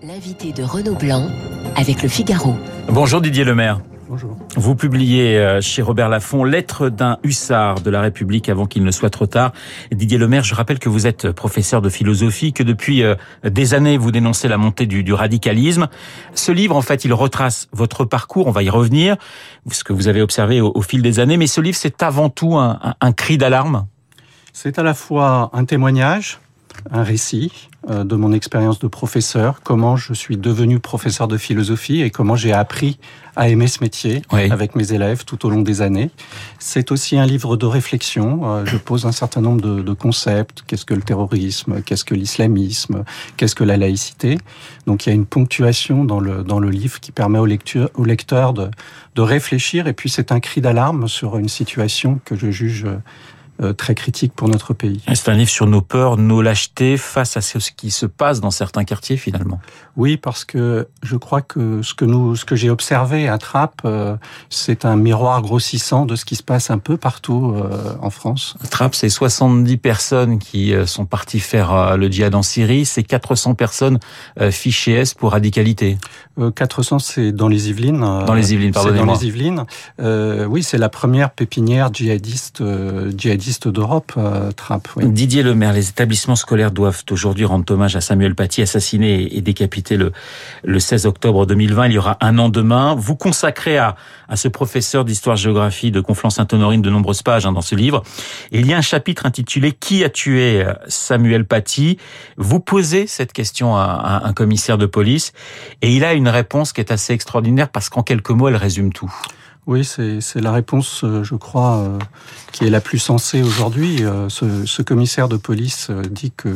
L'invité de Renaud Blanc avec le Figaro. Bonjour Didier Lemaire. Bonjour. Vous publiez euh, chez Robert Laffont Lettre d'un hussard de la République avant qu'il ne soit trop tard. Didier Lemaire, je rappelle que vous êtes professeur de philosophie, que depuis euh, des années vous dénoncez la montée du, du, radicalisme. Ce livre, en fait, il retrace votre parcours, on va y revenir, ce que vous avez observé au, au fil des années, mais ce livre, c'est avant tout un, un, un cri d'alarme. C'est à la fois un témoignage, un récit de mon expérience de professeur, comment je suis devenu professeur de philosophie et comment j'ai appris à aimer ce métier oui. avec mes élèves tout au long des années. C'est aussi un livre de réflexion. Euh, je pose un certain nombre de, de concepts. Qu'est-ce que le terrorisme? Qu'est-ce que l'islamisme? Qu'est-ce que la laïcité? Donc il y a une ponctuation dans le, dans le livre qui permet au lecteur, au lecteur de, de réfléchir. Et puis c'est un cri d'alarme sur une situation que je juge euh, très critique pour notre pays. C'est un livre sur nos peurs, nos lâchetés face à ce qui se passe dans certains quartiers finalement. Oui, parce que je crois que ce que nous, ce que j'ai observé à Trappes, euh, c'est un miroir grossissant de ce qui se passe un peu partout euh, en France. Trappes, c'est 70 personnes qui euh, sont parties faire euh, le djihad en Syrie, c'est 400 personnes euh, fichées S pour radicalité. 400, c'est dans les Yvelines. Dans les Yvelines, pardonnez-moi. Dans les Yvelines. oui, c'est la première pépinière djihadiste, djihadiste d'Europe, euh. Didier Lemaire, les établissements scolaires doivent aujourd'hui rendre hommage à Samuel Paty, assassiné et décapité le, le 16 octobre 2020. Il y aura un an demain. Vous consacrez à, ce professeur d'histoire-géographie de Conflans-Sainte-Honorine de nombreuses pages hein, dans ce livre. Il y a un chapitre intitulé Qui a tué Samuel Paty? Vous posez cette question à, à un commissaire de police et il a une réponse qui est assez extraordinaire parce qu'en quelques mots, elle résume tout. Oui, c'est la réponse, euh, je crois, euh, qui est la plus sensée aujourd'hui. Euh, ce, commissaire de police dit que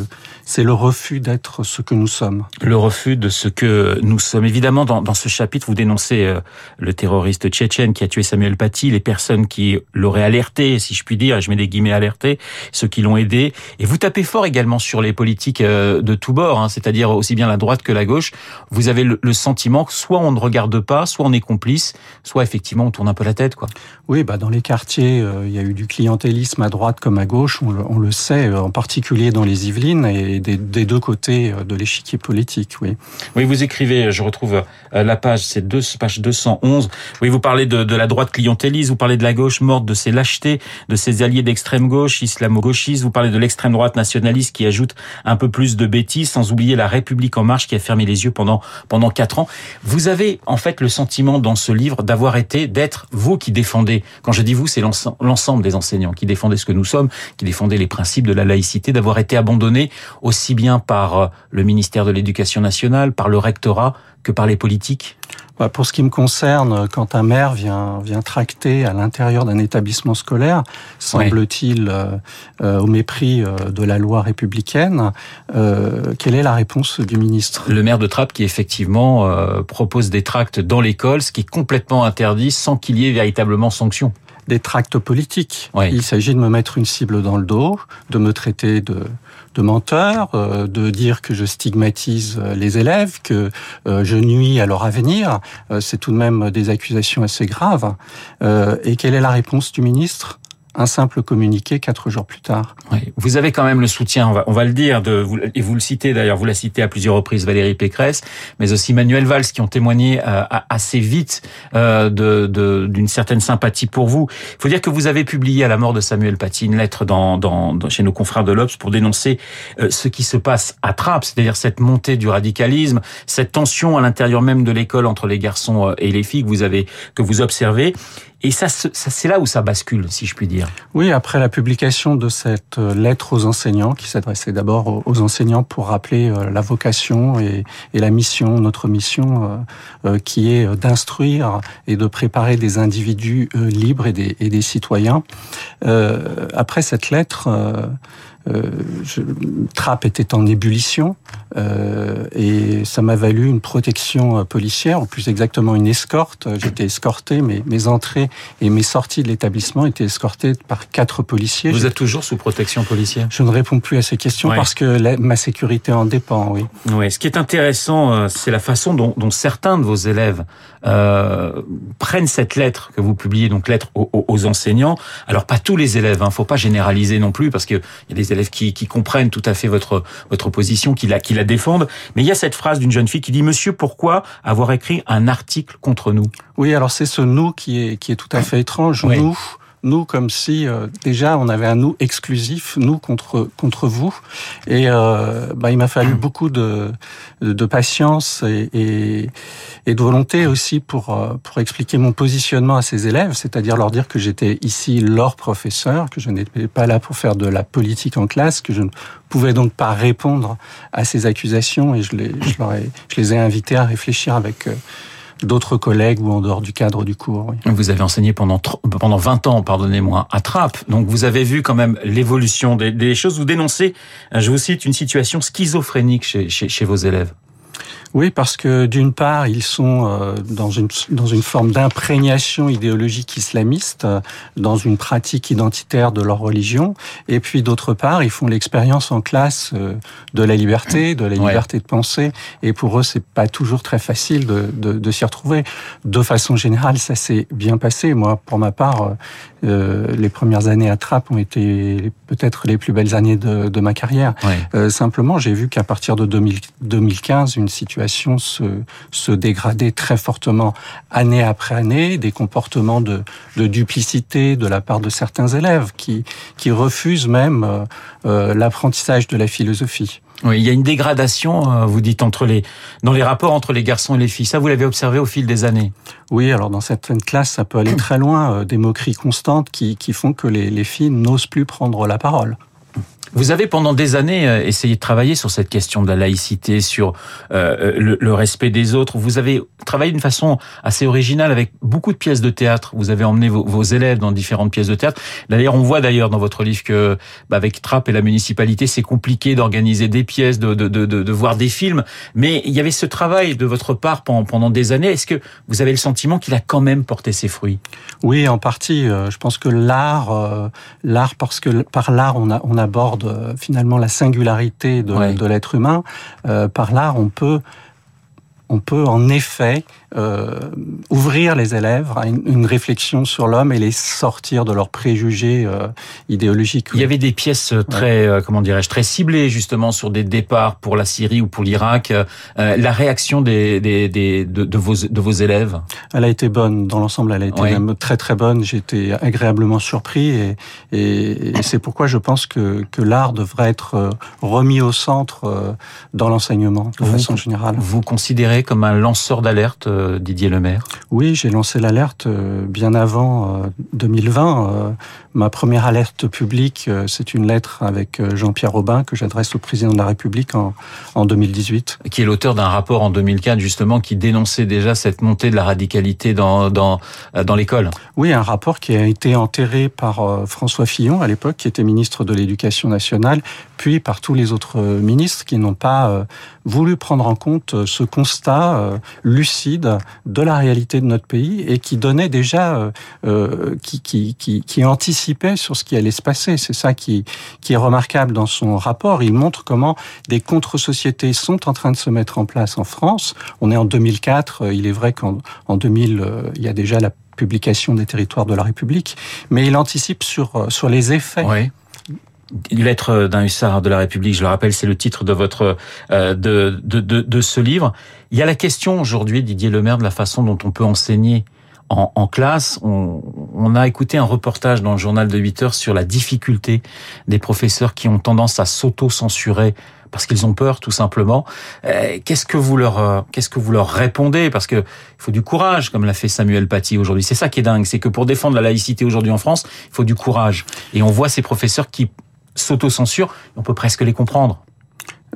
c'est le refus d'être ce que nous sommes. Le refus de ce que nous sommes. Évidemment, dans, ce chapitre, vous dénoncez le terroriste tchétchène qui a tué Samuel Paty, les personnes qui l'auraient alerté, si je puis dire, je mets des guillemets alerté, ceux qui l'ont aidé. Et vous tapez fort également sur les politiques de tous bords, hein, c'est-à-dire aussi bien la droite que la gauche. Vous avez le, le sentiment que soit on ne regarde pas, soit on est complice, soit effectivement on tourne un peu la tête, quoi. Oui, bah dans les quartiers, euh, il y a eu du clientélisme à droite comme à gauche, on le, on le sait, euh, en particulier dans les Yvelines et des, des deux côtés euh, de l'échiquier politique, oui. Oui, vous écrivez, je retrouve la page, c'est deux, page 211. Oui, vous parlez de, de la droite clientéliste, vous parlez de la gauche morte, de ses lâchetés, de ses alliés d'extrême gauche, islamo-gauchistes, vous parlez de l'extrême droite nationaliste qui ajoute un peu plus de bêtises, sans oublier la République en marche qui a fermé les yeux pendant pendant quatre ans. Vous avez en fait le sentiment dans ce livre d'avoir été, d'être vous qui défendez, quand je dis vous, c'est l'ensemble des enseignants qui défendaient ce que nous sommes, qui défendaient les principes de la laïcité, d'avoir été abandonnés aussi bien par euh, le ministère de l'Éducation nationale, par le rectorat, que par les politiques bah, Pour ce qui me concerne, quand un maire vient, vient tracter à l'intérieur d'un établissement scolaire, semble-t-il, euh, euh, au mépris euh, de la loi républicaine, euh, quelle est la réponse du ministre? Le maire de Trappes qui effectivement euh, propose des tracts dans l'école, ce qui est complètement interdit sans qu'il y ait véritablement sanction des tracts politiques. Oui. Il s'agit de me mettre une cible dans le dos, de me traiter de, de menteur, euh, de dire que je stigmatise les élèves, que euh, je nuis à leur avenir. Euh, C'est tout de même des accusations assez graves. Euh, et quelle est la réponse du ministre? Un simple communiqué quatre jours plus tard. Oui. Vous avez quand même le soutien, on va, on va le dire, de, vous, et vous le citez d'ailleurs, vous la citez à plusieurs reprises, Valérie Pécresse, mais aussi Manuel Valls, qui ont témoigné euh, assez vite euh, d'une de, certaine sympathie pour vous. Il faut dire que vous avez publié à la mort de Samuel Paty une lettre dans, dans chez nos confrères de l'Obs pour dénoncer euh, ce qui se passe à Trappes, c'est-à-dire cette montée du radicalisme, cette tension à l'intérieur même de l'école entre les garçons euh, et les filles que vous avez que vous observez. Et ça, ça c'est là où ça bascule, si je puis dire. Oui, après la publication de cette euh, lettre aux enseignants, qui s'adressait d'abord aux enseignants pour rappeler euh, la vocation et, la mission, notre mission, euh, qui est d'instruire et de préparer des individus libres et des, citoyens. après cette lettre, euh, je, Trappe était en ébullition euh, et ça m'a valu une protection policière, ou plus exactement une escorte. J'étais escorté, mes entrées et mes sorties de l'établissement étaient escortées par quatre policiers. Vous êtes toujours sous protection policière? Je ne réponds plus à ces questions ouais. parce que la, ma sécurité en dépend, oui. Oui, ce qui est intéressant, euh, c'est la façon dont, dont, certains de vos élèves euh, prennent cette lettre que vous publiez, donc lettre aux, aux enseignants. Alors pas tous les élèves, hein, faut pas généraliser non plus, parce qu'il y a des élèves qui, qui comprennent tout à fait votre votre position, qui la qui la défendent. Mais il y a cette phrase d'une jeune fille qui dit Monsieur, pourquoi avoir écrit un article contre nous? Oui, alors c'est ce nous qui est qui est tout à fait étrange. Nous nous comme si euh, déjà on avait un nous exclusif, nous contre contre vous. Et euh, bah, il m'a fallu beaucoup de, de, patience et, et, et, de volonté aussi pour euh, pour expliquer mon positionnement à ces élèves, c'est-à-dire leur dire que j'étais ici leur professeur, que je n'étais pas là pour faire de la politique en classe, que je ne pouvais donc pas répondre à ces accusations et je les je, leur ai, je les ai invités à réfléchir avec euh, d'autres collègues ou en dehors du cadre du cours. Vous avez enseigné pendant pendant 20 ans, pardonnez-moi, à Trappes. Donc vous avez vu quand même l'évolution des, des, choses. Vous dénoncez, je vous cite, une situation schizophrénique chez, chez, chez vos élèves. Oui, parce que d'une part, ils sont euh, dans une dans une forme d'imprégnation idéologique islamiste, euh, dans une pratique identitaire de leur religion, et puis d'autre part, ils font l'expérience en classe euh, de la liberté, de la liberté de penser, et pour eux, c'est pas toujours très facile de, de, de s'y retrouver. De façon générale, ça s'est bien passé. Moi, pour ma part, euh, les premières années à Trappes ont été peut-être les plus belles années de, de ma carrière. Euh, simplement, j'ai vu qu'à partir de 2000, 2015, une situation se, se dégradait très fortement année après année, des comportements de, de duplicité de la part de certains élèves qui, qui refusent même euh, euh l'apprentissage de la philosophie. Oui, il y a une dégradation, euh, vous dites, entre les, dans les rapports entre les garçons et les filles. Ça, vous l'avez observé au fil des années? Oui, alors dans certaines classes, ça peut aller très loin. Des moqueries constantes qui, qui font que les, les filles n'osent plus prendre la parole. Vous avez pendant des années euh, essayé de travailler sur cette question de la laïcité, sur euh, le, le, respect des autres. Vous avez travaillé d'une façon assez originale avec beaucoup de pièces de théâtre. Vous avez emmené vos, vos élèves dans différentes pièces de théâtre. D'ailleurs, on voit d'ailleurs dans votre livre que bah, avec Trapp et la municipalité, c'est compliqué d'organiser des pièces, de, de, de, de, voir des films. Mais il y avait ce travail de votre part pendant, pendant des années. Est-ce que vous avez le sentiment qu'il a quand même porté ses fruits? Oui, en partie. Euh, je pense que l'art, l'art parce que par l'art on, a, on aborde euh, finalement la singularité de, ouais. de l'être humain. Euh, par là, on peut on peut en effet ouvrir les élèves à une, une réflexion sur l'homme et les sortir de leurs préjugés euh, idéologiques. Il y avait des pièces très, ouais. euh, comment dirais-je, très ciblées justement sur des départs pour la Syrie ou pour l'Irak. Euh, la réaction des, des, des de, de, vos, de vos élèves? Elle a été bonne dans l'ensemble. Elle a été ouais. même très très bonne. J'ai été agréablement surpris et, et, et c'est pourquoi je pense que, que l'art devrait être euh, remis au centre dans l'enseignement de vous, façon générale. Vous considérez comme un lanceur d'alerte, euh, Didier Lemaire Oui, j'ai lancé l'alerte euh, bien avant 2020. Euh, ma première alerte publique, c'est une lettre avec Jean-Pierre Robin que j'adresse au président de la République en, en 2018. Qui est l'auteur d'un rapport en 2004 justement qui dénonçait déjà cette montée de la radicalité dans, dans, dans l'école. Oui, un rapport qui a été enterré par François Fillon à l'époque, qui était ministre de l'Éducation nationale, puis par tous les autres ministres qui n'ont pas voulu prendre en compte ce constat euh, lucide de la réalité de notre pays et qui donnait déjà, euh, euh, qui, qui, qui, qui, anticipait sur ce qui allait se passer. C'est ça qui, qui est remarquable dans son rapport. Il montre comment des contre-sociétés sont en train de se mettre en place en France. On est en 2004. Il est vrai qu'en en 2000, il y a déjà la publication des territoires de la République, mais il anticipe sur, sur les effets. Oui lettre d'un hussard de la République, je le rappelle, c'est le titre de votre euh, de, de, de, de, ce livre. Il y a la question aujourd'hui, Didier Lemaire, de la façon dont on peut enseigner en, en classe. On, on, a écouté un reportage dans le journal de 8 heures sur la difficulté des professeurs qui ont tendance à s'auto-censurer parce qu'ils ont peur, tout simplement. Euh, qu'est-ce que vous leur, euh, qu'est-ce que vous leur répondez? Parce que il faut du courage, comme l'a fait Samuel Paty aujourd'hui. C'est ça qui est dingue, c'est que pour défendre la laïcité aujourd'hui en France, il faut du courage. Et on voit ces professeurs qui s'autocensurent, on peut presque les comprendre.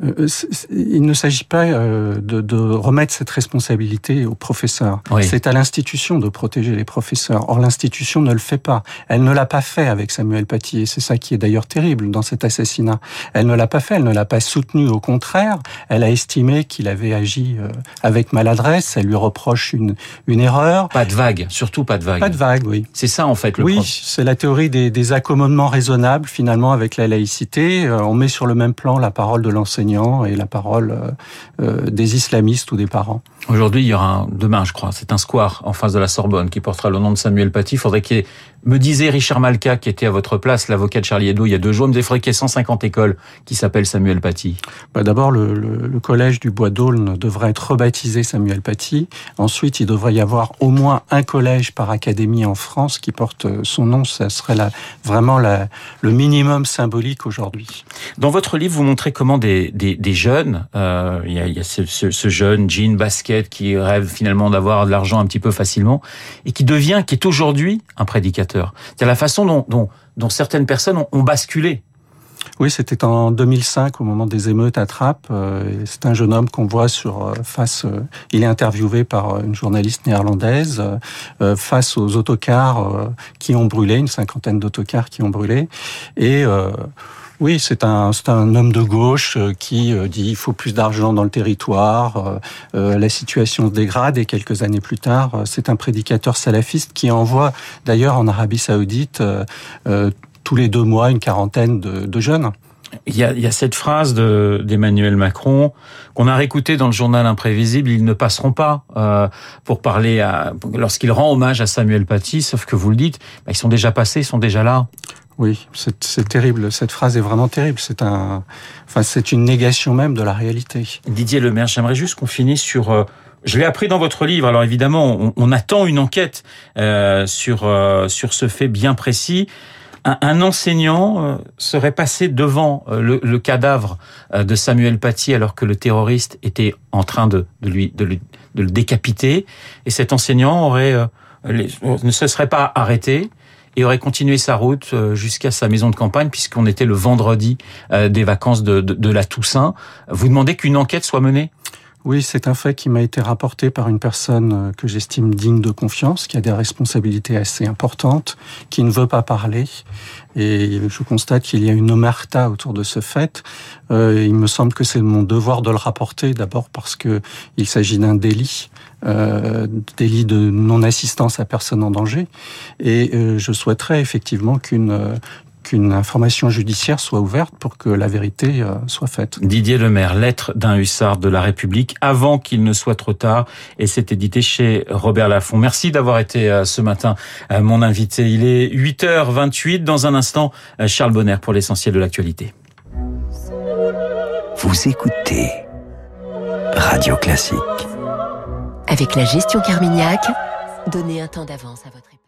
Euh, il ne s'agit pas euh, de, de, remettre cette responsabilité aux professeurs. Oui. C'est à l'institution de protéger les professeurs. Or, l'institution ne le fait pas. Elle ne l'a pas fait avec Samuel Paty, et c'est ça qui est d'ailleurs terrible dans cet assassinat. Elle ne l'a pas fait, elle ne l'a pas soutenu. Au contraire, elle a estimé qu'il avait agi euh, avec maladresse. Elle lui reproche une, une erreur. Pas de vague, surtout pas de vague. Pas de vague, oui. C'est ça en fait le Oui, c'est la théorie des, des accommodements raisonnables finalement avec la laïcité. On met sur le même plan la parole de l'enseignant et la parole euh, des islamistes ou des parents. Aujourd'hui, il y aura un, demain, je crois, c'est un square en face de la Sorbonne qui portera le nom de Samuel Paty. Il faudrait qu'il y ait Me disait Richard Malka, qui était à votre place, l'avocat de Charlie Hebdo, il y a deux jours, il me disait qu'il y ait 150 écoles qui s'appellent Samuel Paty. Bah D'abord, le, le, collège du Bois d'Aulne devrait être rebaptisé Samuel Paty. Ensuite, il devrait y avoir au moins un collège par académie en France qui porte son nom. Ça serait la, vraiment la, le minimum symbolique aujourd'hui. Dans votre livre, vous montrez comment des, des, des jeunes, euh, il y a, il y a ce, ce, ce, jeune jean basket qui rêve finalement d'avoir de l'argent un petit peu facilement et qui devient, qui est aujourd'hui un prédicateur c'est la façon dont, certaines personnes ont, basculé oui, c'était en 2005 au moment des émeutes à Trappes. Euh, c'est un jeune homme qu'on voit sur euh, face. Euh, il est interviewé par une journaliste néerlandaise face aux autocars qui ont brûlé, une cinquantaine d'autocars qui ont brûlé, et oui, c'est un, un homme de gauche euh, qui euh, dit il faut plus d'argent dans le territoire, euh, la situation se dégrade et quelques années plus tard, c'est un prédicateur salafiste qui envoie d'ailleurs en Arabie saoudite tous les deux mois une quarantaine de, de jeunes. Il y, a, il y a, cette phrase d'Emmanuel Macron qu'on a réécoutée dans le journal Imprévisible. Ils ne passeront pas euh, pour parler à lorsqu'il rend hommage à Samuel Paty. Sauf que vous le dites, bah, ils sont déjà passés, ils sont déjà là. Oui, c'est terrible. Cette phrase est vraiment terrible. C'est un, enfin, c'est une négation même de la réalité. Didier Lemaire, j'aimerais juste qu'on finisse sur. Euh, je l'ai appris dans votre livre. Alors évidemment, on, on attend une enquête euh, sur euh, sur ce fait bien précis. Un, enseignant euh, serait passé devant le, le, cadavre de Samuel Paty alors que le terroriste était en train de, lui, de, le décapiter, et cet enseignant aurait ne se serait pas arrêté et aurait continué sa route euh, jusqu'à sa maison de campagne puisqu'on était le vendredi euh, des vacances de la Toussaint. Vous demandez qu'une enquête soit menée? Oui, c'est un fait qui m'a été rapporté par une personne euh, que j'estime digne de confiance, qui a des responsabilités assez importantes, qui ne veut pas parler. Et je constate qu'il y a une omerta autour de ce fait. Euh, il me semble que c'est mon devoir de le rapporter, d'abord parce que il s'agit d'un délit, euh, délit de non-assistance à personne en danger. Et euh, je souhaiterais effectivement qu'une qu'une information judiciaire soit ouverte pour que la vérité euh, soit faite. Didier Lemaire, lettre d'un hussard de la République avant qu'il ne soit trop tard et c'est édité chez Robert Laffont. Merci d'avoir été euh, ce matin euh, mon invité. Il est 8h28 dans un instant Charles Bonner pour l'essentiel de l'actualité. Vous écoutez Radio Classique. Avec la gestion Carmignac, donnez un temps d'avance à votre époque.